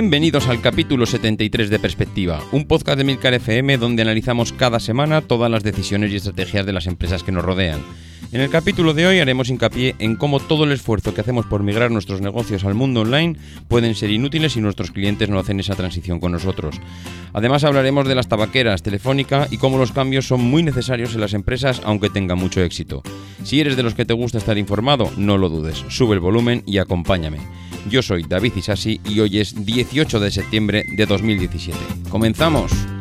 Bienvenidos al capítulo 73 de Perspectiva, un podcast de Milcar FM donde analizamos cada semana todas las decisiones y estrategias de las empresas que nos rodean. En el capítulo de hoy haremos hincapié en cómo todo el esfuerzo que hacemos por migrar nuestros negocios al mundo online pueden ser inútiles si nuestros clientes no hacen esa transición con nosotros. Además hablaremos de las tabaqueras, Telefónica y cómo los cambios son muy necesarios en las empresas aunque tengan mucho éxito. Si eres de los que te gusta estar informado, no lo dudes, sube el volumen y acompáñame. Yo soy David Isasi y hoy es 18 de septiembre de 2017. ¡Comenzamos!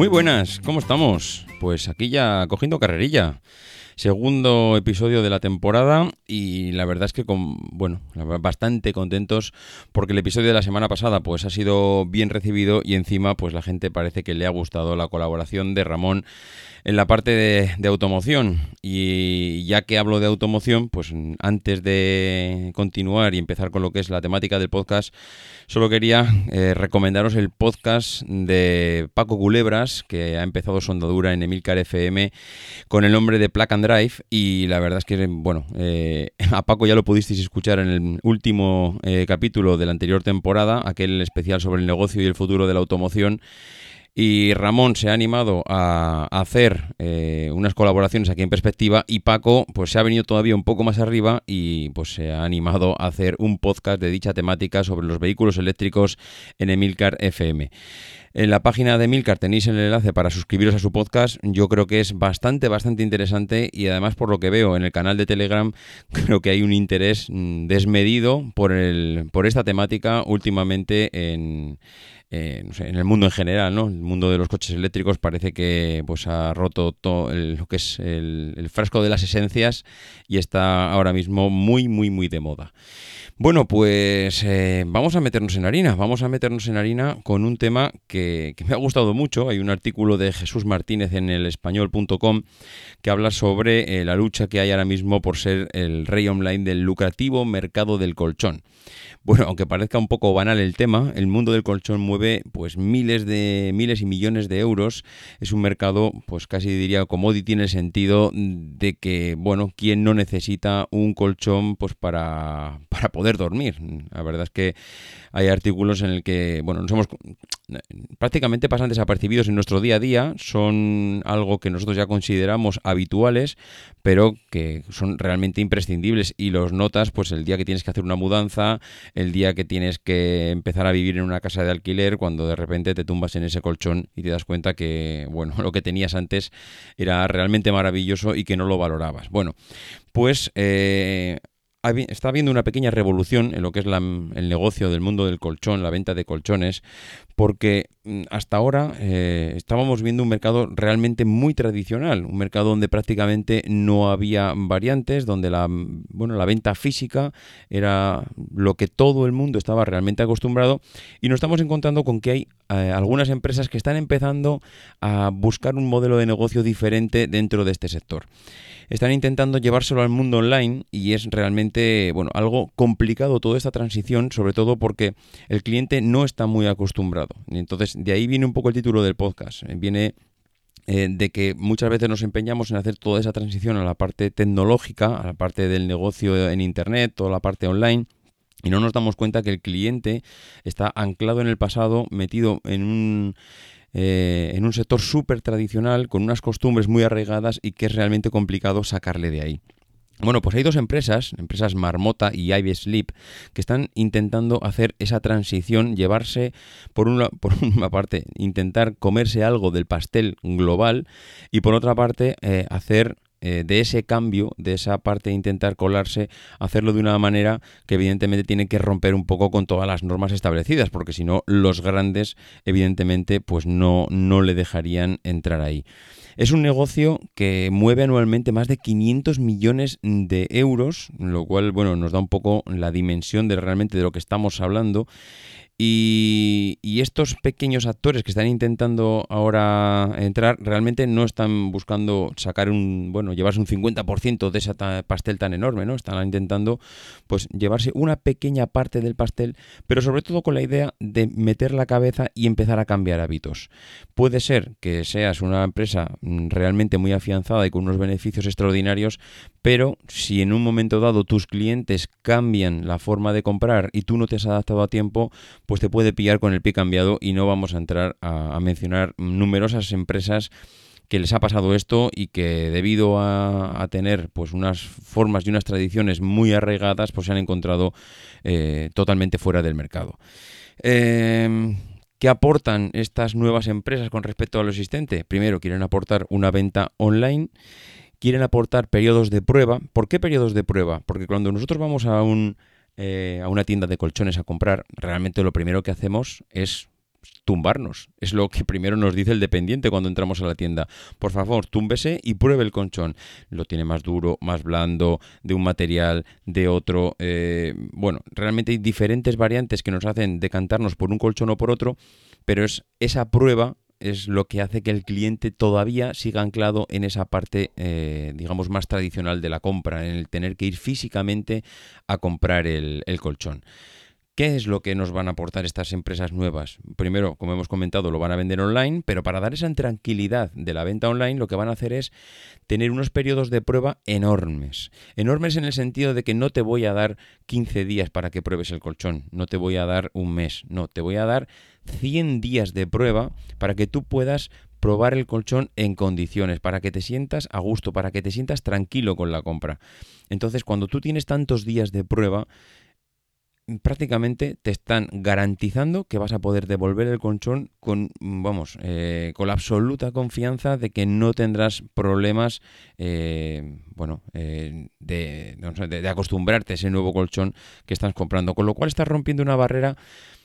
Muy buenas, ¿cómo estamos? Pues aquí ya cogiendo carrerilla segundo episodio de la temporada y la verdad es que con, bueno, bastante contentos porque el episodio de la semana pasada pues ha sido bien recibido y encima pues la gente parece que le ha gustado la colaboración de Ramón en la parte de, automoción. Y ya que hablo de automoción, pues antes de continuar y empezar con lo que es la temática del podcast, solo quería eh, recomendaros el podcast de Paco Culebras, que ha empezado su andadura en Emilcar FM con el nombre de Plug and Y la verdad es que, bueno, eh, a Paco ya lo pudisteis escuchar en el último eh, capítulo de la anterior temporada, aquel especial sobre el negocio y el futuro de la automoción. Y Ramón se ha animado a hacer eh, unas colaboraciones aquí en perspectiva y Paco pues se ha venido todavía un poco más arriba y pues se ha animado a hacer un podcast de dicha temática sobre los vehículos eléctricos en Emilcar FM. En la página de Emilcar tenéis el enlace para suscribiros a su podcast. Yo creo que es bastante, bastante interesante y además por lo que veo en el canal de Telegram creo que hay un interés mm, desmedido por, el, por esta temática últimamente en en el mundo en general, ¿no? El mundo de los coches eléctricos parece que pues ha roto todo lo que es el, frasco de las esencias y está ahora mismo muy, muy, muy de moda. Bueno, pues eh, vamos a meternos en harina, vamos a meternos en harina con un tema que, me ha gustado mucho. Hay un artículo de Jesús Martínez en el español.com que habla sobre eh, la lucha que hay ahora mismo por ser el rey online del lucrativo mercado del colchón. Bueno, aunque parezca un poco banal el tema, el mundo del colchón mueve pues miles de miles y millones de euros. Es un mercado, pues casi diría commodity en el sentido de que, bueno, ¿quién no necesita un colchón pues para, para poder dormir? La verdad es que hay artículos en el que, bueno, nos hemos prácticamente pasan desapercibidos en nuestro día a día, son algo que nosotros ya consideramos habituales, pero que son realmente imprescindibles y los notas pues el día que tienes que hacer una mudanza, el día que tienes que empezar a vivir en una casa de alquiler, cuando de repente te tumbas en ese colchón y te das cuenta que, bueno, lo que tenías antes era realmente maravilloso y que no lo valorabas. Bueno, pues eh, está habiendo una pequeña revolución en lo que es el negocio del mundo del colchón, la venta de colchones, porque hasta ahora eh, estábamos viendo un mercado realmente muy tradicional, un mercado donde prácticamente no había variantes, donde la, bueno, la venta física era lo que todo el mundo estaba realmente acostumbrado y nos estamos encontrando con que hay eh, algunas empresas que están empezando a buscar un modelo de negocio diferente dentro de este sector están intentando llevárselo al mundo online y es realmente, bueno, algo complicado toda esta transición, sobre todo porque el cliente no está muy acostumbrado. Entonces, de ahí viene un poco el título del podcast. Viene eh, de que muchas veces nos empeñamos en hacer toda esa transición a la parte tecnológica, a la parte del negocio en Internet, toda la parte online. Y no nos damos cuenta que el cliente está anclado en el pasado, metido en un, eh, en un sector súper tradicional, con unas costumbres muy arraigadas y que es realmente complicado sacarle de ahí. Bueno, pues hay dos empresas, empresas Marmota y Ivy Sleep, que están intentando hacer esa transición, llevarse, por una, por una parte, intentar comerse algo del pastel global y por otra parte, eh, hacer eh, de ese cambio, de esa parte de intentar colarse, hacerlo de una manera que evidentemente tiene que romper un poco con todas las normas establecidas, porque si no, los grandes, evidentemente, pues no, no le dejarían entrar ahí. Es un negocio que mueve anualmente más de 500 millones de euros, lo cual, bueno, nos da un poco la dimensión de realmente de lo que estamos hablando. Y, estos pequeños actores que están intentando ahora entrar realmente no están buscando sacar un, bueno, llevarse un 50% de ese pastel tan enorme, ¿no? Están intentando pues llevarse una pequeña parte del pastel, pero sobre todo con la idea de meter la cabeza y empezar a cambiar hábitos. Puede ser que seas una empresa mm, realmente muy afianzada y con unos beneficios extraordinarios, pero si en un momento dado tus clientes cambian la forma de comprar y tú no te has adaptado a tiempo, pues te puede pillar con el pie cambiado y no vamos a entrar a, mencionar numerosas empresas que les ha pasado esto y que debido a, tener pues unas formas y unas tradiciones muy arraigadas pues se han encontrado eh, totalmente fuera del mercado. Em, ¿Qué aportan estas nuevas empresas con respecto a lo existente? Primero, quieren aportar una venta online, quieren aportar periodos de prueba. ¿Por qué periodos de prueba? Porque cuando nosotros vamos a un eh, a una tienda de colchones a comprar, realmente lo primero que hacemos es tumbarnos. Es lo que primero nos dice el dependiente cuando entramos a la tienda. Por favor, túmbese y pruebe el colchón. Lo tiene más duro, más blando, de un material, de otro. Eh, bueno, realmente hay diferentes variantes que nos hacen decantarnos por un colchón o por otro, pero es esa prueba es lo que hace que el cliente todavía siga anclado en esa parte, eh, digamos, más tradicional de la compra, en el tener que ir físicamente a comprar el, el colchón. ¿Qué es lo que nos van a aportar estas empresas nuevas? Primero, como hemos comentado, lo van a vender online, pero para dar esa tranquilidad de la venta online, lo que van a hacer es tener unos periodos de prueba enormes. Enormes en el sentido de que no te voy a dar 15 días para que pruebes el colchón, no te voy a dar un mes, no, te voy a dar 100 días de prueba para que tú puedas probar el colchón en condiciones, para que te sientas a gusto, para que te sientas tranquilo con la compra. Entonces, cuando tú tienes tantos días de prueba, prácticamente te están garantizando que vas a poder devolver el colchón con, vamos, eh, con la absoluta confianza de que no tendrás problemas, eh, bueno, eh, de, de acostumbrarte a ese nuevo colchón que estás comprando. Con lo cual estás rompiendo una barrera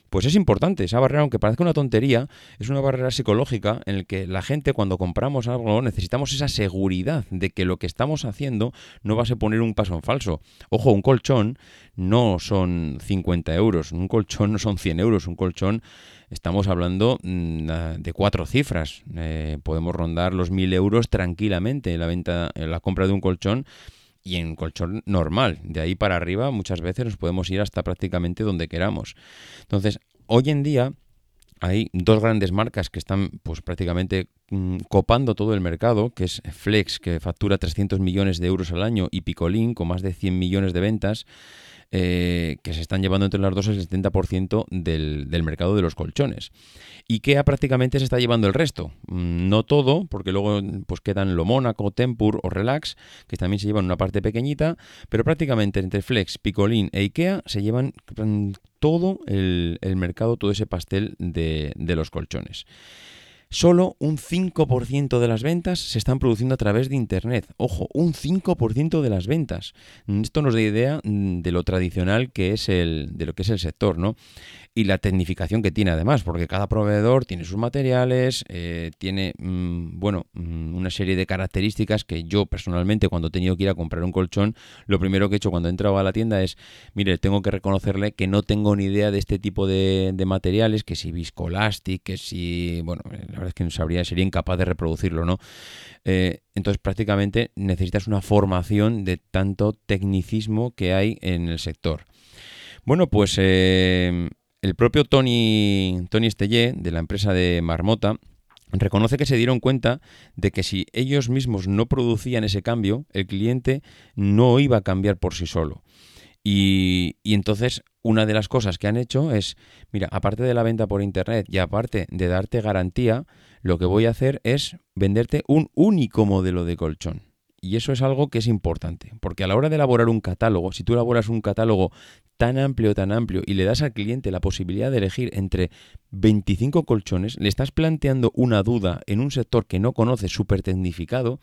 pues es importante. Esa barrera, aunque parezca una tontería, es una barrera psicológica en la que la gente cuando compramos algo necesitamos esa seguridad de que lo que estamos haciendo no va a ser poner un paso en falso. Ojo, un colchón no son 50 euros, un colchón no son 100 euros, un colchón estamos hablando mm, de cuatro cifras. Eh, podemos rondar los 1000 euros tranquilamente en la venta, en la compra de un colchón y en colchón normal. De ahí para arriba muchas veces nos podemos ir hasta prácticamente donde queramos. Entonces, hoy en día hay dos grandes marcas que están pues prácticamente mm, copando todo el mercado, que es Flex, que factura 300 millones de euros al año, y Picolín, con más de 100 millones de ventas. Eh, que se están llevando entre las dos el 70% del, del, mercado de los colchones. IKEA prácticamente se está llevando el resto. Mm, no todo, porque luego pues quedan lo Mónaco, Tempur o Relax, que también se llevan una parte pequeñita, pero prácticamente entre Flex, Picolín e IKEA se llevan todo el, mercado, todo ese pastel de, de los colchones. Solo un 5% de las ventas se están produciendo a través de Internet. Ojo, un 5% de las ventas. Esto nos da idea mm, de lo tradicional que es el, de lo que es el sector, ¿no? y la tecnificación que tiene además, porque cada proveedor tiene sus materiales, eh, tiene, mm, bueno, mm, una serie de características que yo personalmente cuando he tenido que ir a comprar un colchón, lo primero que he hecho cuando he entrado a la tienda es, mire, tengo que reconocerle que no tengo ni idea de este tipo de, materiales, que si viscolastic, que si, bueno, la verdad es que no sabría, sería incapaz de reproducirlo, ¿no? Eh, entonces prácticamente necesitas una formación de tanto tecnicismo que hay en el sector. Bueno, pues eh, el propio Tony, Tony Estelle, de la empresa de Marmota, reconoce que se dieron cuenta de que si ellos mismos no producían ese cambio, el cliente no iba a cambiar por sí solo. Y, entonces una de las cosas que han hecho es, mira, aparte de la venta por internet y aparte de darte garantía, lo que voy a hacer es venderte un único modelo de colchón. Y eso es algo que es importante, porque a la hora de elaborar un catálogo, si tú elaboras un catálogo tan amplio, tan amplio, y le das al cliente la posibilidad de elegir entre 25 colchones, le estás planteando una duda en un sector que no conoce súper tecnificado,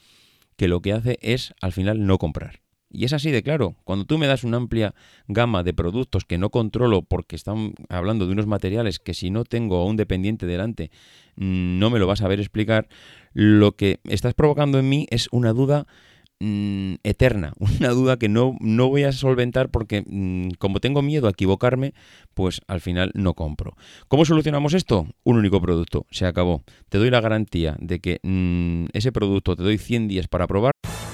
que lo que hace es al final no comprar. Y es así de claro. Cuando tú me das una amplia gama de productos que no controlo porque están hablando de unos materiales que si no tengo a un dependiente delante mm, no me lo vas a ver explicar, lo que estás provocando en mí es una duda mm, eterna, una duda que no, no, voy a solventar porque mm, como tengo miedo a equivocarme, pues al final no compro. ¿Cómo solucionamos esto? Un único producto, se acabó. Te doy la garantía de que ese producto te doy 100 días para probar.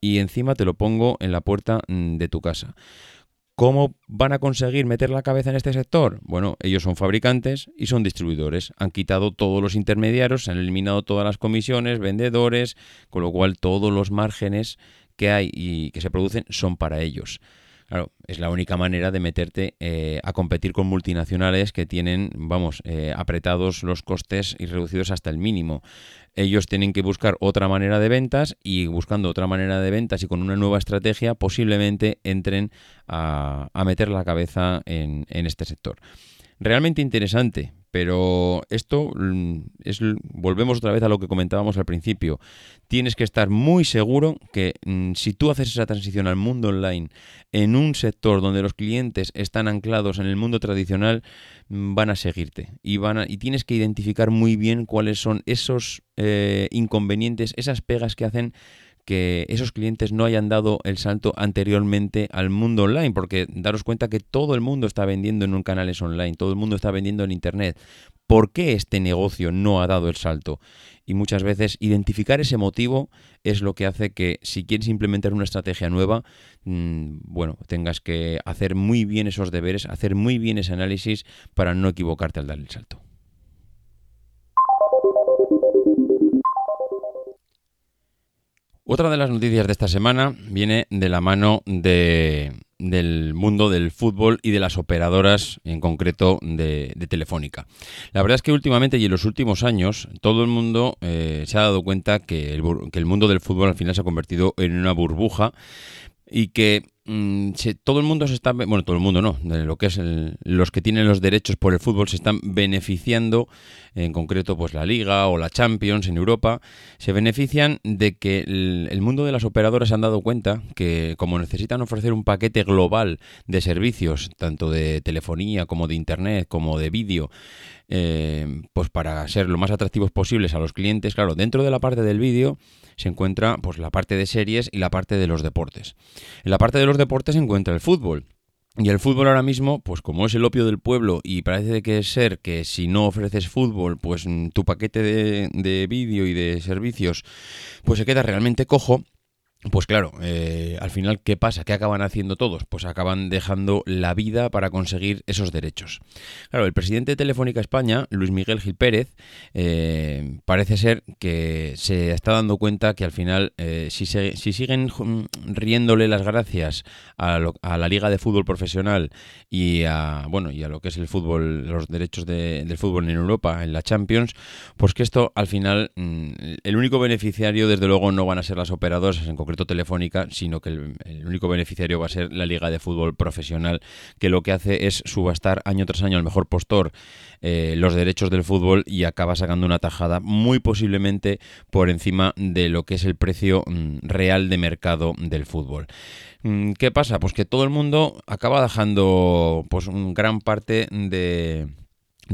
y encima te lo pongo en la puerta mm, de tu casa. ¿Cómo van a conseguir meter la cabeza en este sector? Bueno, ellos son fabricantes y son distribuidores. Han quitado todos los intermediarios, han eliminado todas las comisiones, vendedores, con lo cual todos los márgenes que hay y que se producen son para ellos. Claro, es la única manera de meterte eh, a competir con multinacionales que tienen, vamos, eh, apretados los costes y reducidos hasta el mínimo. Ellos tienen que buscar otra manera de ventas y buscando otra manera de ventas y con una nueva estrategia posiblemente entren a, meter la cabeza en, en este sector. Realmente interesante, pero esto mm, es, volvemos otra vez a lo que comentábamos al principio. Tienes que estar muy seguro que mm, si tú haces esa transición al mundo online en un sector donde los clientes están anclados en el mundo tradicional, mm, van a seguirte y, van y tienes que identificar muy bien cuáles son esos eh, inconvenientes, esas pegas que hacen que esos clientes no hayan dado el salto anteriormente al mundo online, porque daros cuenta que todo el mundo está vendiendo en un canales online, todo el mundo está vendiendo en Internet. ¿Por qué este negocio no ha dado el salto? Y muchas veces identificar ese motivo es lo que hace que si quieres implementar una estrategia nueva, mm, bueno, tengas que hacer muy bien esos deberes, hacer muy bien ese análisis para no equivocarte al dar el salto. Otra de las noticias de esta semana viene de la mano de, del mundo del fútbol y de las operadoras, en concreto de, Telefónica. La verdad es que últimamente y en los últimos años todo el mundo eh, se ha dado cuenta que el mundo del fútbol al final se ha convertido en una burbuja y que Mm, todo el mundo se está, bueno, todo el mundo no, de lo que es los que tienen los derechos por el fútbol se están beneficiando, en concreto pues la Liga o la Champions en Europa, se benefician de que el, mundo de las operadoras se han dado cuenta que como necesitan ofrecer un paquete global de servicios, tanto de telefonía como de internet, como de vídeo, eh, pues para ser lo más atractivos posibles a los clientes, claro, dentro de la parte del vídeo se encuentra pues la parte de series y la parte de los deportes. En la parte de los deportes se encuentra el fútbol. Y el fútbol ahora mismo, pues como es el opio del pueblo y parece que ser que si no ofreces fútbol, pues mm, tu paquete de, de vídeo y de servicios, pues se queda realmente cojo, pues claro, eh, al final, ¿qué pasa? ¿Qué acaban haciendo todos? Pues acaban dejando la vida para conseguir esos derechos. Claro, el presidente de Telefónica España, Luis Miguel Gil Pérez, eh, parece ser que se está dando cuenta que al final, eh, si, si siguen riéndole las gracias a, la Liga de Fútbol Profesional y a, bueno, y a lo que es el fútbol, los derechos del fútbol en Europa, en la Champions, pues que esto al final, mm, el único beneficiario, desde luego, no van a ser las operadoras en concreto Telefónica, sino que el, único beneficiario va a ser la Liga de Fútbol Profesional, que lo que hace es subastar año tras año al mejor postor eh, los derechos del fútbol y acaba sacando una tajada muy posiblemente por encima de lo que es el precio mm, real de mercado del fútbol. Mm, ¿Qué pasa? Pues que todo el mundo acaba dejando pues gran parte de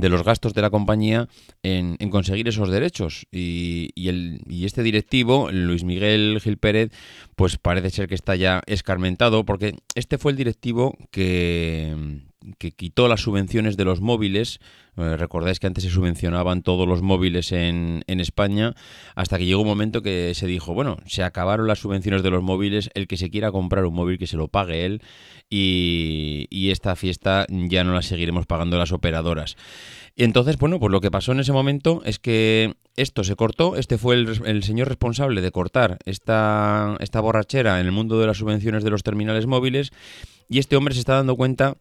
de los gastos de la compañía en, conseguir esos derechos. Y, el, y, este directivo, Luis Miguel Gil Pérez, pues parece ser que está ya escarmentado, porque este fue el directivo que, que quitó las subvenciones de los móviles. Eh, recordáis que antes se subvencionaban todos los móviles en, España, hasta que llegó un momento que se dijo, bueno, se acabaron las subvenciones de los móviles, el que se quiera comprar un móvil que se lo pague él y, y esta fiesta ya no la seguiremos pagando las operadoras. Entonces, bueno, pues lo que pasó en ese momento es que esto se cortó, este fue el, el, señor responsable de cortar esta, esta borrachera en el mundo de las subvenciones de los terminales móviles y este hombre se está dando cuenta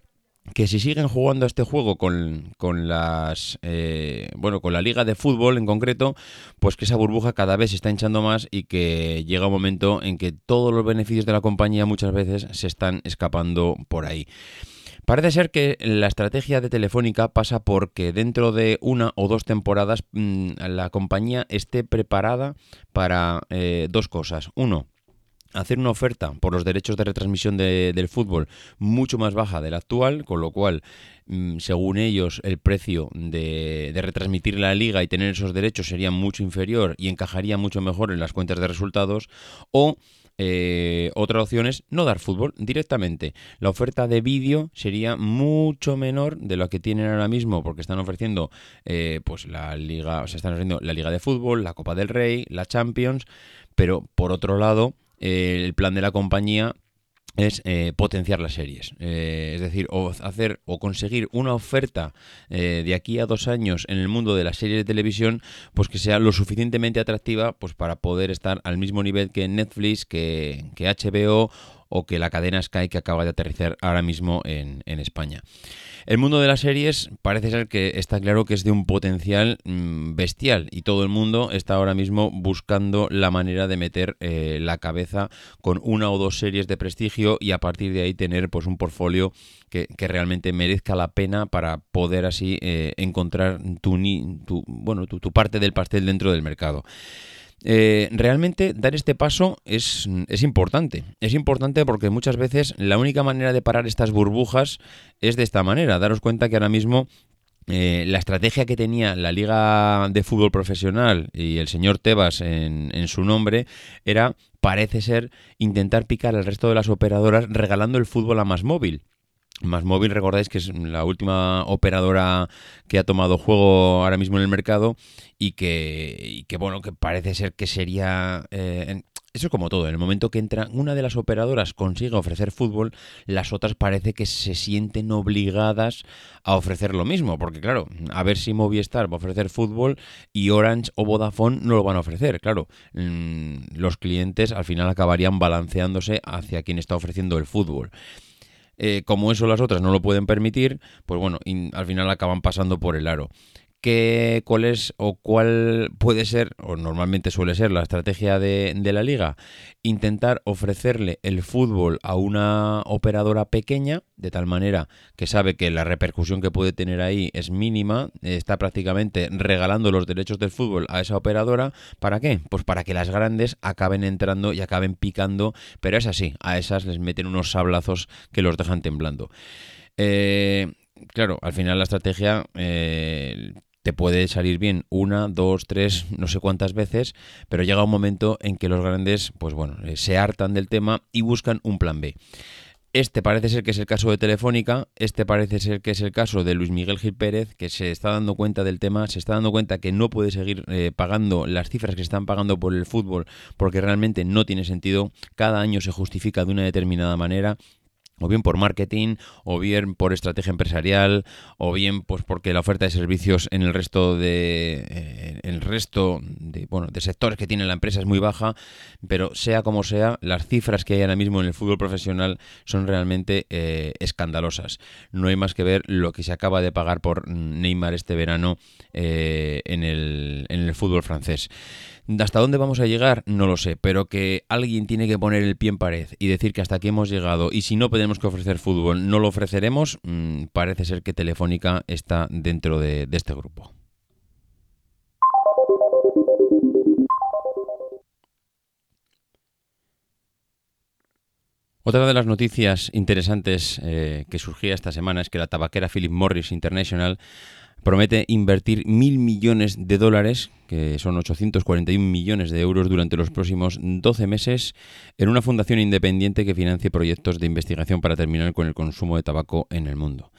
que si siguen jugando a este juego con, con las eh, bueno con la liga de fútbol en concreto pues que esa burbuja cada vez se está hinchando más y que llega un momento en que todos los beneficios de la compañía muchas veces se están escapando por ahí Parece ser que la estrategia de Telefónica pasa porque dentro de una o dos temporadas mmm, la compañía esté preparada para eh, dos cosas. Uno, hacer una oferta por los derechos de retransmisión de, del fútbol mucho más baja de la actual, con lo cual, mm, según ellos, el precio de, de, retransmitir la liga y tener esos derechos sería mucho inferior y encajaría mucho mejor en las cuentas de resultados, o eh, otra opción es no dar fútbol directamente. La oferta de vídeo sería mucho menor de lo que tienen ahora mismo, porque están ofreciendo eh, pues la liga, o sea, están ofreciendo la liga de fútbol, la Copa del Rey, la Champions, pero por otro lado eh, el plan de la compañía es eh, potenciar las series. Eh, es decir, o hacer o conseguir una oferta eh, de aquí a dos años en el mundo de las series de televisión, pues que sea lo suficientemente atractiva pues para poder estar al mismo nivel que Netflix, que, que HBO o que la cadena Sky que acaba de aterrizar ahora mismo en, España. El mundo de las series parece ser que está claro que es de un potencial mmm, bestial y todo el mundo está ahora mismo buscando la manera de meter eh, la cabeza con una o dos series de prestigio y a partir de ahí tener pues un portfolio que, realmente merezca la pena para poder así eh, encontrar tu parte del pastel dentro del mercado. Eh, realmente dar este paso es, es, importante. Es importante porque muchas veces la única manera de parar estas burbujas es de esta manera. Daros cuenta que ahora mismo eh, la estrategia que tenía la Liga de Fútbol Profesional y el señor Tebas en, en su nombre era, parece ser, intentar picar al resto de las operadoras regalando el fútbol a más móvil. Más móvil, recordáis que es la última operadora que ha tomado juego ahora mismo en el mercado y que, que bueno, que parece ser que sería... Eh, eso es como todo, en el momento que entra una de las operadoras consigue ofrecer fútbol, las otras parece que se sienten obligadas a ofrecer lo mismo, porque claro, a ver si Movistar va a ofrecer fútbol y Orange o Vodafone no lo van a ofrecer, claro, mmm, los clientes al final acabarían balanceándose hacia quien está ofreciendo el fútbol. Eh, como eso las otras no lo pueden permitir, pues bueno, al final acaban pasando por el aro. ¿Qué, ¿Cuál es o cuál puede ser, o normalmente suele ser la estrategia de, de, la liga? Intentar ofrecerle el fútbol a una operadora pequeña, de tal manera que sabe que la repercusión que puede tener ahí es mínima, está prácticamente regalando los derechos del fútbol a esa operadora. ¿Para qué? Pues para que las grandes acaben entrando y acaben picando, pero es así, a esas les meten unos sablazos que los dejan temblando. Eh, claro, al final la estrategia eh, te puede salir bien una, dos, tres, no sé cuántas veces, pero llega un momento en que los grandes, pues bueno, eh, se hartan del tema y buscan un plan B. Este parece ser que es el caso de Telefónica, este parece ser que es el caso de Luis Miguel Gil Pérez, que se está dando cuenta del tema, se está dando cuenta que no puede seguir eh, pagando las cifras que están pagando por el fútbol porque realmente no tiene sentido, cada año se justifica de una determinada manera o bien por marketing, o bien por estrategia empresarial, o bien pues porque la oferta de servicios en el resto de eh, el resto de bueno de sectores que tiene la empresa es muy baja, pero sea como sea, las cifras que hay ahora mismo en el fútbol profesional son realmente eh, escandalosas. No hay más que ver lo que se acaba de pagar por Neymar este verano eh, en, el, en el fútbol francés. ¿Hasta dónde vamos a llegar? No lo sé, pero que alguien tiene que poner el pie en pared y decir que hasta aquí hemos llegado y si no tenemos que ofrecer fútbol, no lo ofreceremos, mmm, parece ser que Telefónica está dentro de, de este grupo. Otra de las noticias interesantes eh, que surgía esta semana es que la tabaquera Philip Morris International promete invertir mil millones de dólares, que son 841 millones de euros durante los próximos 12 meses, en una fundación independiente que financie proyectos de investigación para terminar con el consumo de tabaco en el mundo.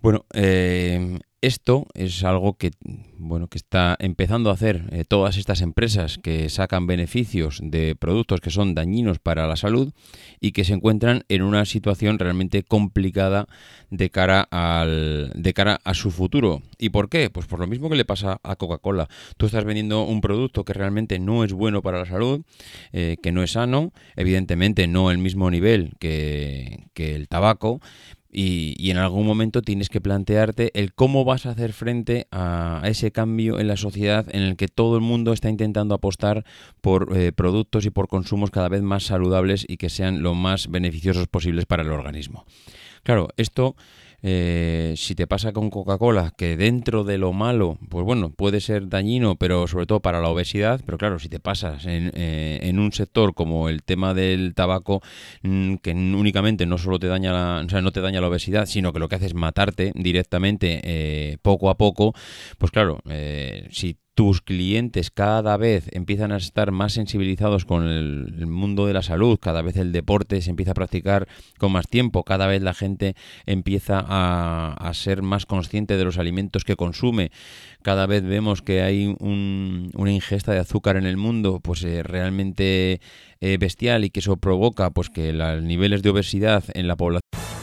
Bueno, eh, esto es algo que, bueno, que está empezando a hacer eh, todas estas empresas que sacan beneficios de productos que son dañinos para la salud y que se encuentran en una situación realmente complicada de cara al de cara a su futuro. ¿Y por qué? Pues por lo mismo que le pasa a Coca-Cola. Tú estás vendiendo un producto que realmente no es bueno para la salud, eh, que no es sano, evidentemente no el mismo nivel que, que el tabaco, y, en algún momento tienes que plantearte el cómo vas a hacer frente a, ese cambio en la sociedad en el que todo el mundo está intentando apostar por eh, productos y por consumos cada vez más saludables y que sean lo más beneficiosos posibles para el organismo. Claro, esto eh, si te pasa con Coca-Cola, que dentro de lo malo, pues bueno, puede ser dañino, pero sobre todo para la obesidad, pero claro, si te pasas en, eh, un sector como el tema del tabaco, mm, que únicamente no solo te daña la, o sea, no te daña la obesidad, sino que lo que hace es matarte directamente eh, poco a poco, pues claro, si tus clientes cada vez empiezan a estar más sensibilizados con el, mundo de la salud, cada vez el deporte se empieza a practicar con más tiempo, cada vez la gente empieza a, ser más consciente de los alimentos que consume, cada vez vemos que hay una ingesta de azúcar en el mundo pues eh, realmente eh, bestial y que eso provoca pues que los niveles de obesidad en la población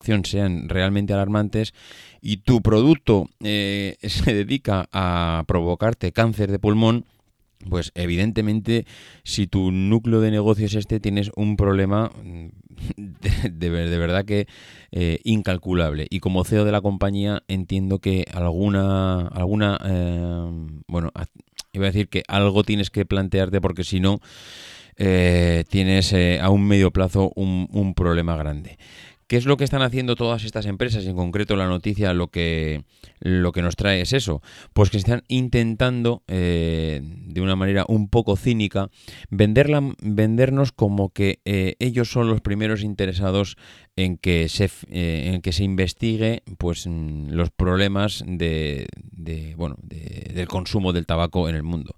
Sean realmente alarmantes y tu producto eh, se dedica a provocarte cáncer de pulmón, pues evidentemente si tu núcleo de negocio es este tienes un problema mm, de, verdad que eh, incalculable. Y como CEO de la compañía entiendo que alguna alguna eh, bueno iba a decir que algo tienes que plantearte porque si no tienes a un medio plazo un, un problema grande ¿Qué es lo que están haciendo todas estas empresas? En concreto, la noticia lo que, lo que nos trae es eso. Pues que están intentando, eh, de una manera un poco cínica, venderla, vendernos como que eh, ellos son los primeros interesados en que se, eh, en que se investigue pues, mm, los problemas de, bueno, del consumo del tabaco en el mundo.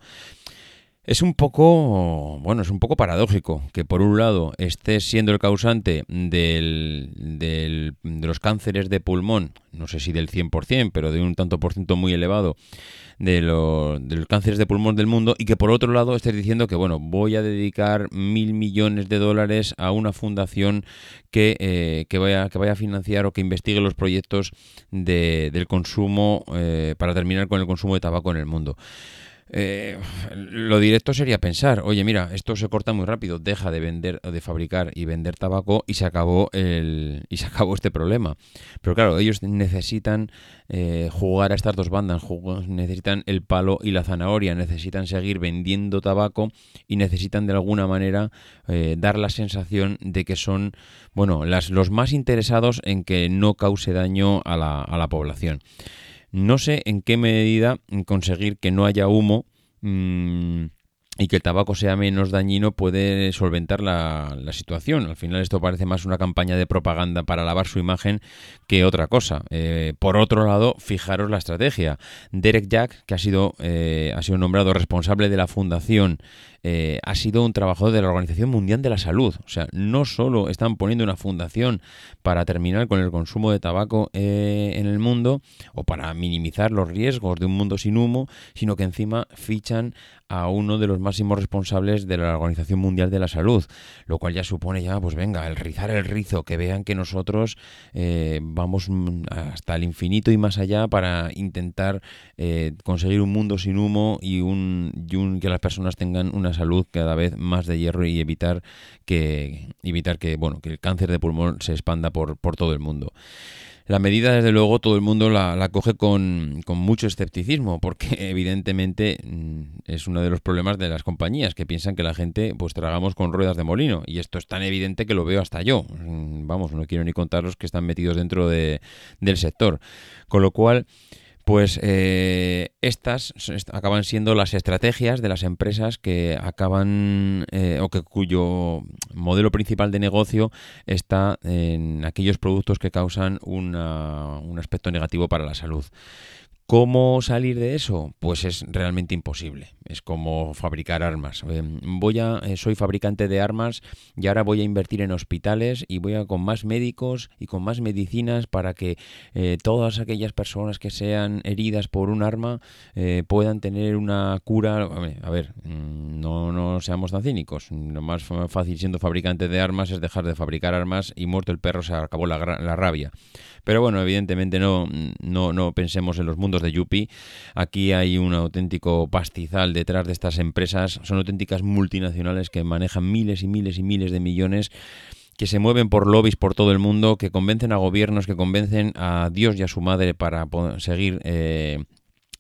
Es un poco, bueno, es un poco paradójico que por un lado estés siendo el causante del, del, de los cánceres de pulmón, no sé si del 100%, pero de un tanto por ciento muy elevado de, los cánceres de pulmón del mundo y que por otro lado estés diciendo que, bueno, voy a dedicar mil millones de dólares a una fundación que, eh, que, vaya, que vaya a financiar o que investigue los proyectos de, del consumo eh, para terminar con el consumo de tabaco en el mundo. Eh, lo directo sería pensar, oye, mira, esto se corta muy rápido, deja de vender, de fabricar y vender tabaco y se acabó el y se acabó este problema. Pero claro, ellos necesitan eh, jugar a estas dos bandas, necesitan el palo y la zanahoria, necesitan seguir vendiendo tabaco y necesitan de alguna manera eh, dar la sensación de que son, bueno, los más interesados en que no cause daño a la, a la población. No sé en qué medida conseguir que no haya humo mm, y que el tabaco sea menos dañino puede solventar la, situación. Al final esto parece más una campaña de propaganda para lavar su imagen que otra cosa. Eh, por otro lado, fijaros la estrategia. Derek Jack, que ha sido, eh, ha sido nombrado responsable de la fundación eh, ha sido un trabajador de la Organización Mundial de la Salud. O sea, no solo están poniendo una fundación para terminar con el consumo de tabaco eh, en el mundo o para minimizar los riesgos de un mundo sin humo, sino que encima fichan a uno de los máximos responsables de la Organización Mundial de la Salud, lo cual ya supone ya, pues venga, el rizar el rizo, que vean que nosotros eh, vamos hasta el infinito y más allá para intentar conseguir un mundo sin humo y y un que las personas tengan una salud cada vez más de hierro y evitar que evitar que bueno que el cáncer de pulmón se expanda por, por todo el mundo. La medida, desde luego, todo el mundo la, coge con, con, mucho escepticismo, porque evidentemente mm, es uno de los problemas de las compañías, que piensan que la gente pues tragamos con ruedas de molino. Y esto es tan evidente que lo veo hasta yo. Mm, vamos, no quiero ni contar los que están metidos dentro de, del sector. Con lo cual, pues eh, estas acaban siendo las estrategias de las empresas que acaban eh, o que cuyo modelo principal de negocio está en aquellos productos que causan un aspecto negativo para la salud. ¿Cómo salir de eso? Pues es realmente imposible. Es como fabricar armas. Eh, voy a, eh, soy fabricante de armas y ahora voy a invertir en hospitales y voy a con más médicos y con más medicinas para que eh, todas aquellas personas que sean heridas por un arma puedan tener una cura. A ver, mm, no, no seamos tan cínicos. Lo más fácil siendo fabricante de armas es dejar de fabricar armas y muerto el perro se acabó la, la rabia. Pero bueno, evidentemente no, no, no pensemos en los mundos de Yuppie. Aquí hay un auténtico pastizal detrás de estas empresas. Son auténticas multinacionales que manejan miles y miles y miles de millones que se mueven por lobbies por todo el mundo, que convencen a gobiernos, que convencen a Dios y a su madre para seguir eh,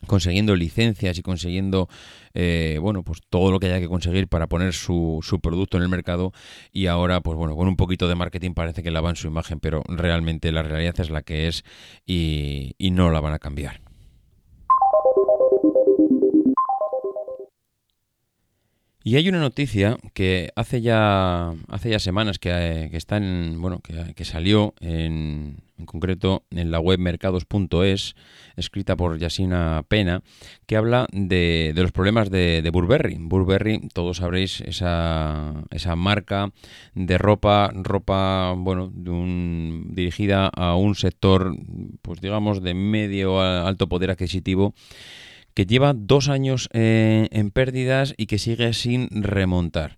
consiguiendo licencias y consiguiendo eh, bueno pues todo lo que haya que conseguir para poner su, su, producto en el mercado y ahora pues bueno con un poquito de marketing parece que lavan su imagen pero realmente la realidad es la que es y no la van a cambiar Y hay una noticia que hace ya hace ya semanas que, eh, está en, bueno que, salió en, en concreto en la web mercados.es, escrita por Yasina Pena, que habla de, los problemas de, Burberry. Burberry, todos sabréis, esa, esa marca de ropa, ropa, bueno, de un, dirigida a un sector, pues digamos, de medio a alto poder adquisitivo que lleva dos años eh, en pérdidas y que sigue sin remontar.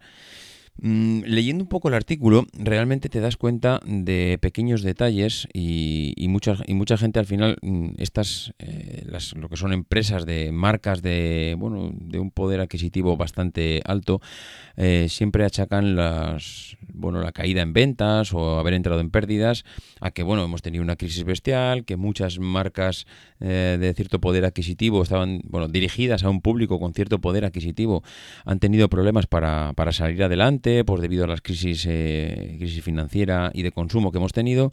Mm, leyendo un poco el artículo, realmente te das cuenta de pequeños detalles y, mucha, gente al final, mm, estas, eh, las, lo que son empresas de marcas de, bueno, de un poder adquisitivo bastante alto, eh, siempre achacan las, bueno, la caída en ventas o haber entrado en pérdidas a que bueno, hemos tenido una crisis bestial, que muchas marcas eh, de cierto poder adquisitivo estaban bueno, dirigidas a un público con cierto poder adquisitivo, han tenido problemas para, para salir adelante, pues debido a las crisis, eh, crisis financiera y de consumo que hemos tenido.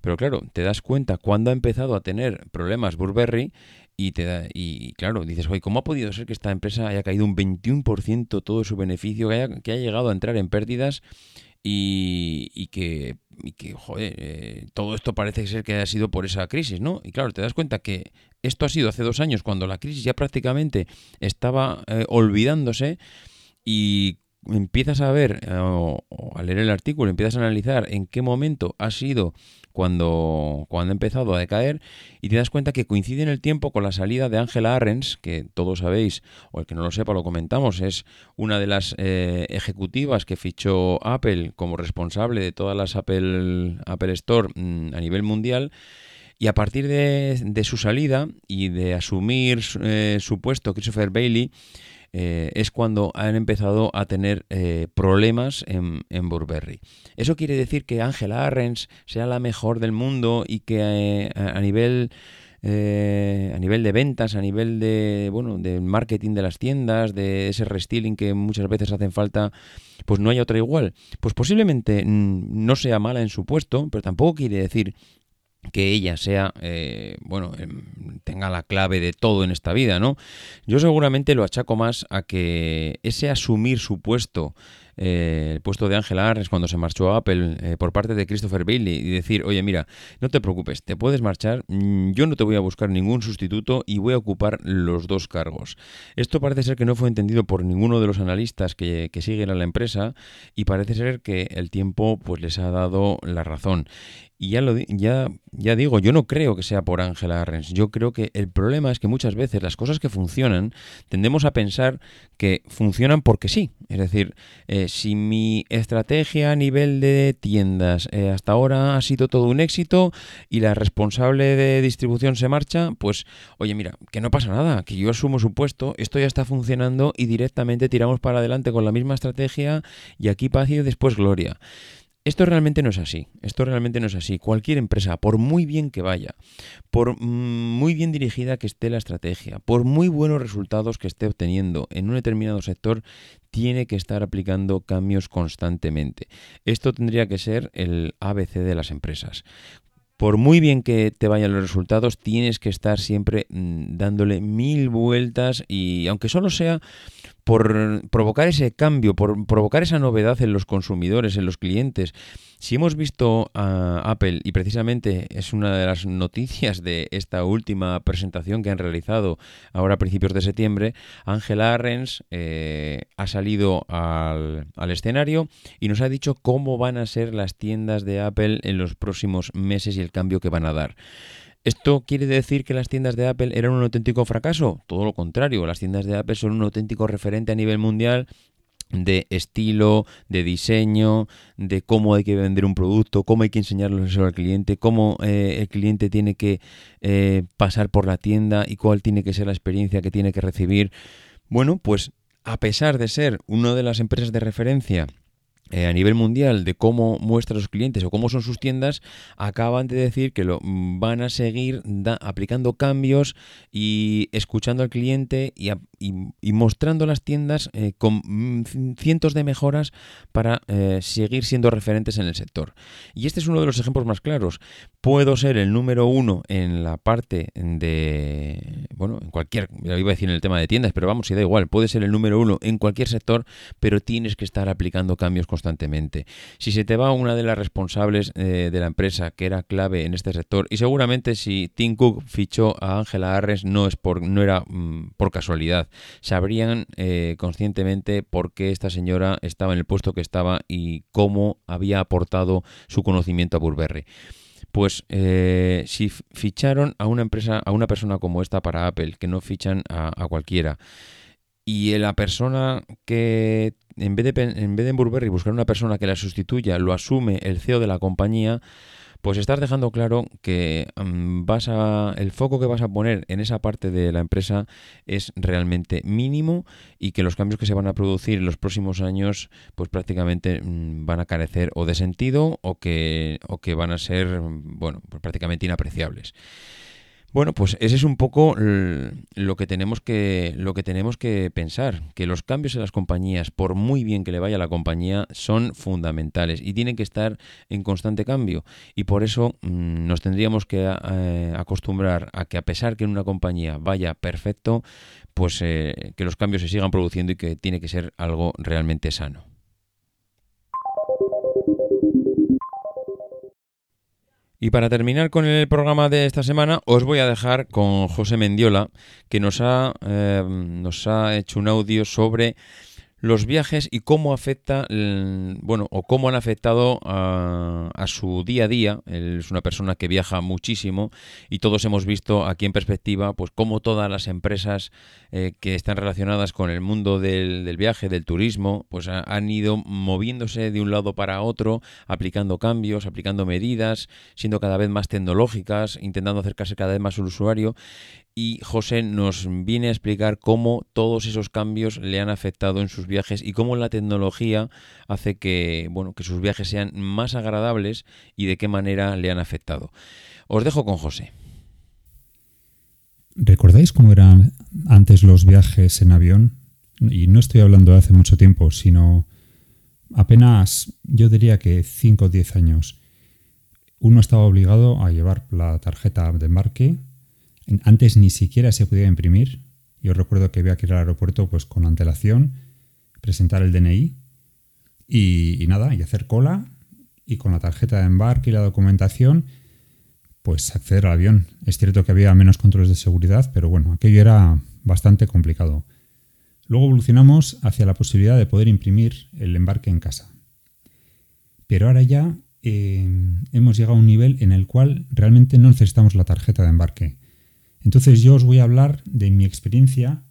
Pero claro, te das cuenta cuando ha empezado a tener problemas Burberry y, te da, y claro, dices, oye, ¿cómo ha podido ser que esta empresa haya caído un 21% todo su beneficio, que haya, que haya llegado a entrar en pérdidas y, y que, y que, joder, eh, todo esto parece ser que ha sido por esa crisis, ¿no? Y claro, te das cuenta que esto ha sido hace dos años cuando la crisis ya prácticamente estaba eh, olvidándose y empiezas a ver, eh, o, a leer el artículo, empiezas a analizar en qué momento ha sido cuando, cuando ha empezado a decaer y te das cuenta que coincide en el tiempo con la salida de Angela Arens, que todos sabéis, o el que no lo sepa lo comentamos, es una de las eh, ejecutivas que fichó Apple como responsable de todas las Apple, Apple Store mm, a nivel mundial Y a partir de, su salida y de asumir eh, su puesto Christopher Bailey, eh, es cuando han empezado a tener eh, problemas en, en, Burberry. ¿Eso quiere decir que Angela Arens sea la mejor del mundo y que a nivel eh, a nivel de ventas, a nivel de bueno, del marketing de las tiendas, de ese restyling que muchas veces hacen falta, pues no hay otra igual. Pues posiblemente no sea mala en su puesto, pero tampoco quiere decir que ella sea, eh, bueno, em, tenga la clave de todo en esta vida, ¿no? Yo seguramente lo achaco más a que ese asumir su puesto eh, el puesto de Ángel Arnes cuando se marchó a Apple eh, por parte de Christopher Bailey y decir, oye, mira, no te preocupes, te puedes marchar, mm, yo no te voy a buscar ningún sustituto y voy a ocupar los dos cargos. Esto parece ser que no fue entendido por ninguno de los analistas que, que siguen a la empresa y parece ser que el tiempo pues les ha dado la razón. Y ya, lo, ya, ya digo, yo no creo que sea por Angela Arens. Yo creo que el problema es que muchas veces las cosas que funcionan tendemos a pensar que funcionan porque sí. Es decir, eh, si mi estrategia a nivel de tiendas eh, hasta ahora ha sido todo un éxito y la responsable de distribución se marcha, pues oye, mira, que no pasa nada, que yo asumo su puesto, esto ya está funcionando y directamente tiramos para adelante con la misma estrategia y aquí paz y después gloria. Esto realmente no es así, esto realmente no es así. Cualquier empresa, por muy bien que vaya, por mm, muy bien dirigida que esté la estrategia, por muy buenos resultados que esté obteniendo en un determinado sector, tiene que estar aplicando cambios constantemente. Esto tendría que ser el ABC de las empresas por muy bien que te vayan los resultados, tienes que estar siempre mm, dándole mil vueltas y aunque solo sea por provocar ese cambio, por provocar esa novedad en los consumidores, en los clientes. Si hemos visto a Apple, y precisamente es una de las noticias de esta última presentación que han realizado ahora a principios de septiembre, Angela Arens eh, ha salido al, al escenario y nos ha dicho cómo van a ser las tiendas de Apple en los próximos meses y el cambio que van a dar. ¿Esto quiere decir que las tiendas de Apple eran un auténtico fracaso? Todo lo contrario, las tiendas de Apple son un auténtico referente a nivel mundial de estilo, de diseño, de cómo hay que vender un producto, cómo hay que enseñarlo al cliente, cómo eh, el cliente tiene que eh, pasar por la tienda y cuál tiene que ser la experiencia que tiene que recibir. Bueno, pues a pesar de ser una de las empresas de referencia eh, a nivel mundial de cómo muestra a los clientes o cómo son sus tiendas, acaban de decir que lo mm, van a seguir aplicando cambios y escuchando al cliente y, y, mostrando las tiendas eh, con mm, cientos de mejoras para eh, seguir siendo referentes en el sector. Y este es uno de los ejemplos más claros. Puedo ser el número uno en la parte de, bueno, en cualquier, iba a decir en el tema de tiendas, pero vamos, si da igual, puede ser el número uno en cualquier sector, pero tienes que estar aplicando cambios constantemente. Si se te va una de las responsables eh, de la empresa que era clave en este sector, y seguramente si Tim Cook fichó a Ángela Arres no es por, no era mm, por casualidad sabrían eh, conscientemente por qué esta señora estaba en el puesto que estaba y cómo había aportado su conocimiento a Burberry. Pues eh, si ficharon a una empresa, a una persona como esta para Apple, que no fichan a, cualquiera, y la persona que en vez de en vez de Burberry buscar una persona que la sustituya, lo asume el CEO de la compañía, pues estás dejando claro que mm, vas a, el foco que vas a poner en esa parte de la empresa es realmente mínimo y que los cambios que se van a producir en los próximos años pues prácticamente mm, van a carecer o de sentido o que, o que van a ser bueno, pues prácticamente inapreciables. Bueno, pues ese es un poco lo que tenemos que lo que tenemos que pensar, que los cambios en las compañías, por muy bien que le vaya a la compañía, son fundamentales y tienen que estar en constante cambio y por eso mm, nos tendríamos que eh, acostumbrar a que a pesar que en una compañía vaya perfecto, pues eh, que los cambios se sigan produciendo y que tiene que ser algo realmente sano. Y para terminar con el programa de esta semana, os voy a dejar con José Mendiola, que nos ha, eh, nos ha hecho un audio sobre los viajes y cómo afecta, bueno, o cómo han afectado a, su día a día. Él es una persona que viaja muchísimo y todos hemos visto aquí en perspectiva, pues cómo todas las empresas eh, que están relacionadas con el mundo del, viaje, del turismo, pues han ido moviéndose de un lado para otro, aplicando cambios, aplicando medidas, siendo cada vez más tecnológicas, intentando acercarse cada vez más al usuario y José nos viene a explicar cómo todos esos cambios le han afectado en sus viajes y cómo la tecnología hace que, bueno, que sus viajes sean más agradables y de qué manera le han afectado. Os dejo con José. ¿Recordáis cómo eran antes los viajes en avión? Y no estoy hablando de hace mucho tiempo, sino apenas, yo diría que 5 o 10 años. Uno estaba obligado a llevar la tarjeta de embarque antes ni siquiera se podía imprimir. Yo recuerdo que había que ir al aeropuerto pues con antelación, presentar el DNI y, nada, y hacer cola y con la tarjeta de embarque y la documentación, pues acceder al avión. Es cierto que había menos controles de seguridad, pero bueno, aquello era bastante complicado. Luego evolucionamos hacia la posibilidad de poder imprimir el embarque en casa. Pero ahora ya eh, hemos llegado a un nivel en el cual realmente no necesitamos la tarjeta de embarque. Entonces yo os voy a hablar de mi experiencia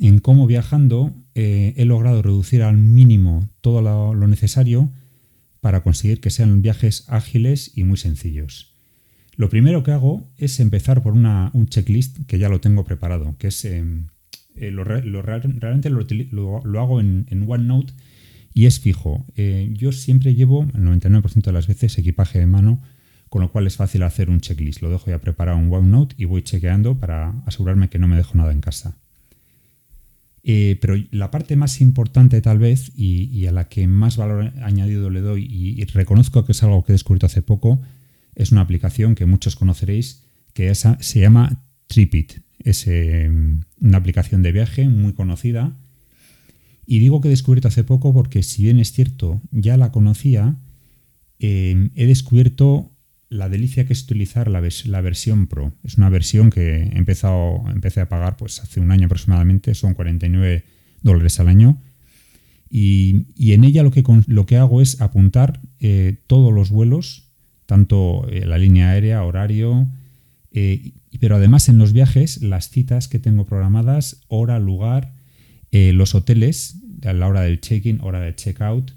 en cómo viajando eh, he logrado reducir al mínimo todo lo, necesario para conseguir que sean viajes ágiles y muy sencillos. Lo primero que hago es empezar por un checklist que ya lo tengo preparado, que es em, eh, lo, realmente lo, hago en, OneNote y es fijo. Eh, yo siempre llevo, el 99% de las veces, equipaje de mano con lo cual es fácil hacer un checklist. Lo dejo ya preparado en OneNote y voy chequeando para asegurarme que no me dejo nada en casa. Eh, pero la parte más importante tal vez y, a la que más valor añadido le doy y, reconozco que es algo que he descubierto hace poco es una aplicación que muchos conoceréis que se llama Tripit. Es eh, una aplicación de viaje muy conocida. Y digo que he descubierto hace poco porque si bien es cierto, ya la conocía, eh, he descubierto la delicia que es utilizar la, versión Pro. Es una versión que he empezado, empecé a pagar pues, hace un año aproximadamente, son 49 dólares al año. Y, en ella lo que, lo que hago es apuntar eh, todos los vuelos, tanto eh, la línea aérea, horario, eh, pero además en los viajes, las citas que tengo programadas, hora, lugar, los hoteles, a la hora del check-in, hora del check-out,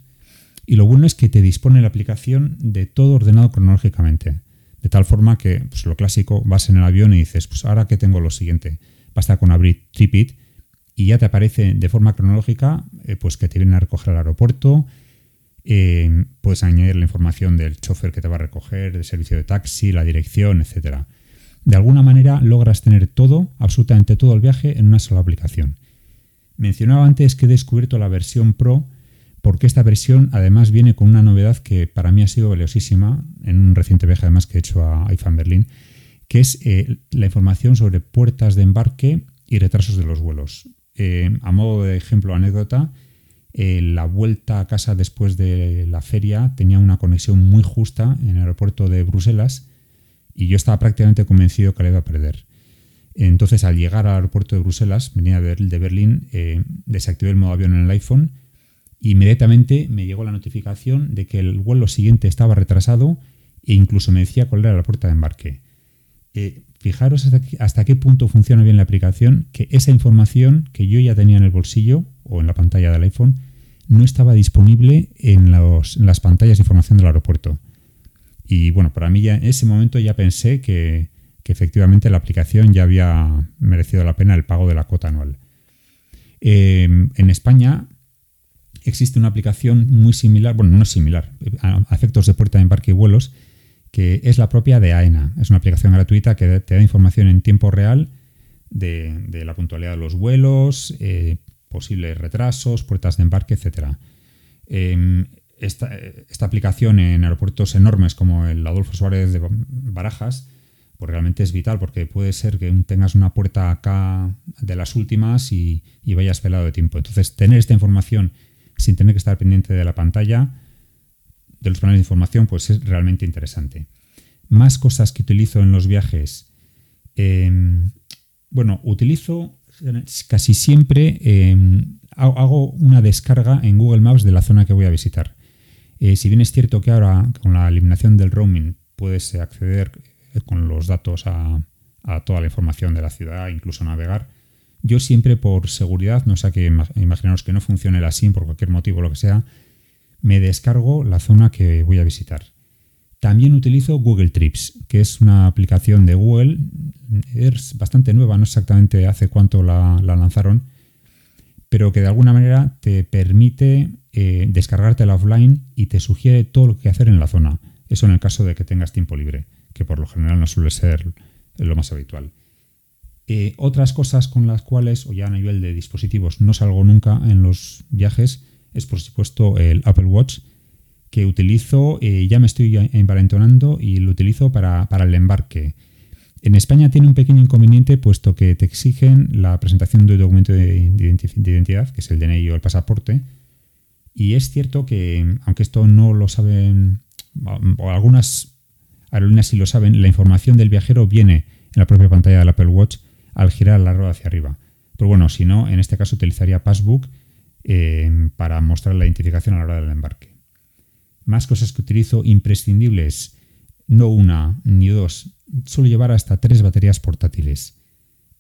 y lo bueno es que te dispone la aplicación de todo ordenado cronológicamente. De tal forma que, pues lo clásico, vas en el avión y dices, pues ahora que tengo lo siguiente. Basta con abrir Tripit y ya te aparece de forma cronológica, eh, pues que te vienen a recoger al aeropuerto. Eh, puedes añadir la información del chofer que te va a recoger, del servicio de taxi, la dirección, etc. De alguna manera logras tener todo, absolutamente todo el viaje en una sola aplicación. Mencionaba antes que he descubierto la versión Pro porque esta versión además viene con una novedad que para mí ha sido valiosísima en un reciente viaje además que he hecho a IFAN Berlín, que es eh, la información sobre puertas de embarque y retrasos de los vuelos. Eh, a modo de ejemplo, anécdota, eh, la vuelta a casa después de la feria tenía una conexión muy justa en el aeropuerto de Bruselas y yo estaba prácticamente convencido que la iba a perder. Entonces, al llegar al aeropuerto de Bruselas, venía de Berlín, desactivé el modo avión en el iPhone Inmediatamente me llegó la notificación de que el vuelo siguiente estaba retrasado e incluso me decía cuál era la puerta de embarque. Eh, fijaros hasta, qué punto funciona bien la aplicación, que esa información que yo ya tenía en el bolsillo o en la pantalla del iPhone no estaba disponible en, las pantallas de información del aeropuerto. Y bueno, para mí ya en ese momento ya pensé que, efectivamente la aplicación ya había merecido la pena el pago de la cuota anual. Eh, en España existe una aplicación muy similar, bueno, no es similar, a efectos de puerta de embarque y vuelos, que es la propia de AENA. Es una aplicación gratuita que te da información en tiempo real de, la puntualidad de los vuelos, eh, posibles retrasos, puertas de embarque, etc. Em, esta, aplicación en aeropuertos enormes como el Adolfo Suárez de Barajas, pues realmente es vital porque puede ser que tengas una puerta acá de las últimas y vayas pelado de tiempo. Entonces, tener esta información sin tener que estar pendiente de la pantalla, de los paneles de información, pues es realmente interesante. Más cosas que utilizo en los viajes. Em, bueno, utilizo casi siempre em, hago una descarga en Google Maps de la zona que voy a visitar. Eh, si bien es cierto que ahora con la eliminación del roaming puedes acceder con los datos a, toda la información de la ciudad, incluso navegar, yo siempre por seguridad, no sé que imaginaros que no funcione el SIM por cualquier motivo, lo que sea, me descargo la zona que voy a visitar. También utilizo Google Trips, que es una aplicación de Google, es bastante nueva, no exactamente hace cuánto la, lanzaron, pero que de alguna manera te permite eh, descargarte la offline y te sugiere todo lo que hacer en la zona. Eso en el caso de que tengas tiempo libre, que por lo general no suele ser lo más habitual. Eh, otras cosas con las cuales, o ya a nivel de dispositivos, no salgo nunca en los viajes, es por supuesto el Apple Watch, que utilizo, eh, ya me estoy envalentonando y lo utilizo para, el embarque. En España tiene un pequeño inconveniente puesto que te exigen la presentación de un documento de, identidad, que es el DNI o el pasaporte. Y es cierto que, aunque esto no lo saben, o algunas aerolíneas sí lo saben, la información del viajero viene en la propia pantalla del Apple Watch al girar la rueda hacia arriba. Pero bueno, si no, en este caso utilizaría Passbook eh, para mostrar la identificación a la hora del embarque. Más cosas que utilizo imprescindibles, no una ni dos, suelo llevar hasta tres baterías portátiles.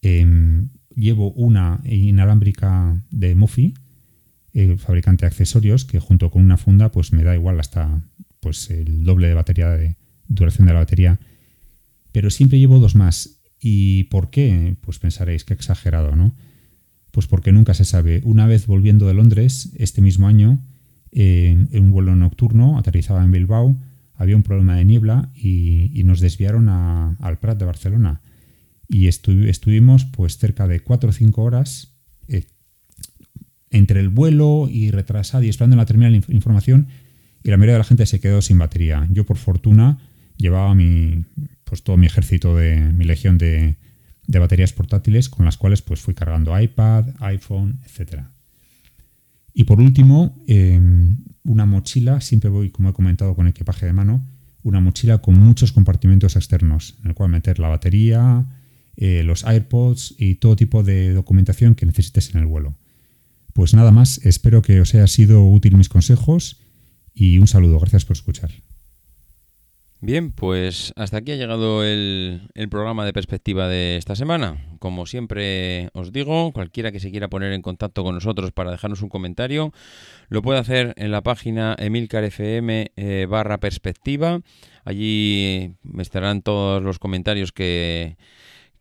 Em, llevo una inalámbrica de Mofi, el fabricante de accesorios, que junto con una funda pues me da igual hasta pues el doble de batería de duración de la batería. Pero siempre llevo dos más. ¿Y por qué? Pues pensaréis que exagerado, ¿no? Pues porque nunca se sabe. Una vez volviendo de Londres, este mismo año, en un vuelo nocturno, aterrizaba en Bilbao, había un problema de niebla y, nos desviaron al Prat de Barcelona. Y estuvimos pues cerca de 4 o 5 horas eh, entre el vuelo y retrasado y esperando en la terminal información y la mayoría de la gente se quedó sin batería. Yo por fortuna llevaba mi, pues todo mi ejército de mi legión de, de baterías portátiles con las cuales pues fui cargando iPad, iPhone, etcétera. Y por último, em, una mochila, siempre voy, como he comentado, con equipaje de mano, una mochila con muchos compartimentos externos, en el cual meter la batería, eh, los AirPods y todo tipo de documentación que necesites en el vuelo. Pues nada más, espero que os haya sido útil mis consejos y un saludo, gracias por escuchar. Bien, pues hasta aquí ha llegado el, programa de perspectiva de esta semana. Como siempre os digo, cualquiera que se quiera poner en contacto con nosotros para dejarnos un comentario, lo puede hacer en la página emilcarfm eh, barra perspectiva. Allí estarán todos los comentarios que,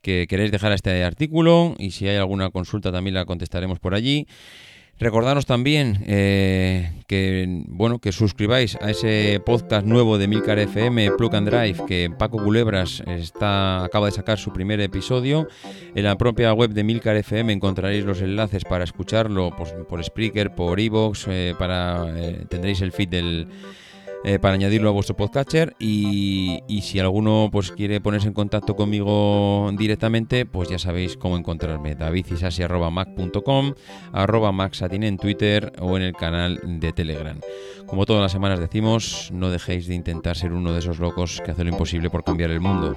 que queréis dejar a este artículo y si hay alguna consulta también la contestaremos por allí. Recordaros también eh, que bueno que suscribáis a ese podcast nuevo de Milcar FM Plug and Drive que Paco Culebras está acaba de sacar su primer episodio. En la propia web de Milcar FM encontraréis los enlaces para escucharlo pues, por Spreaker, por Evox, eh, para eh, tendréis el feed del eh, para añadirlo a vuestro podcatcher y, si alguno pues quiere ponerse en contacto conmigo directamente pues ya sabéis cómo encontrarme. davidisasi.mac.com arroba en Twitter o en el canal de Telegram. Como todas las semanas decimos no dejéis de intentar ser uno de esos locos que hace lo imposible por cambiar el mundo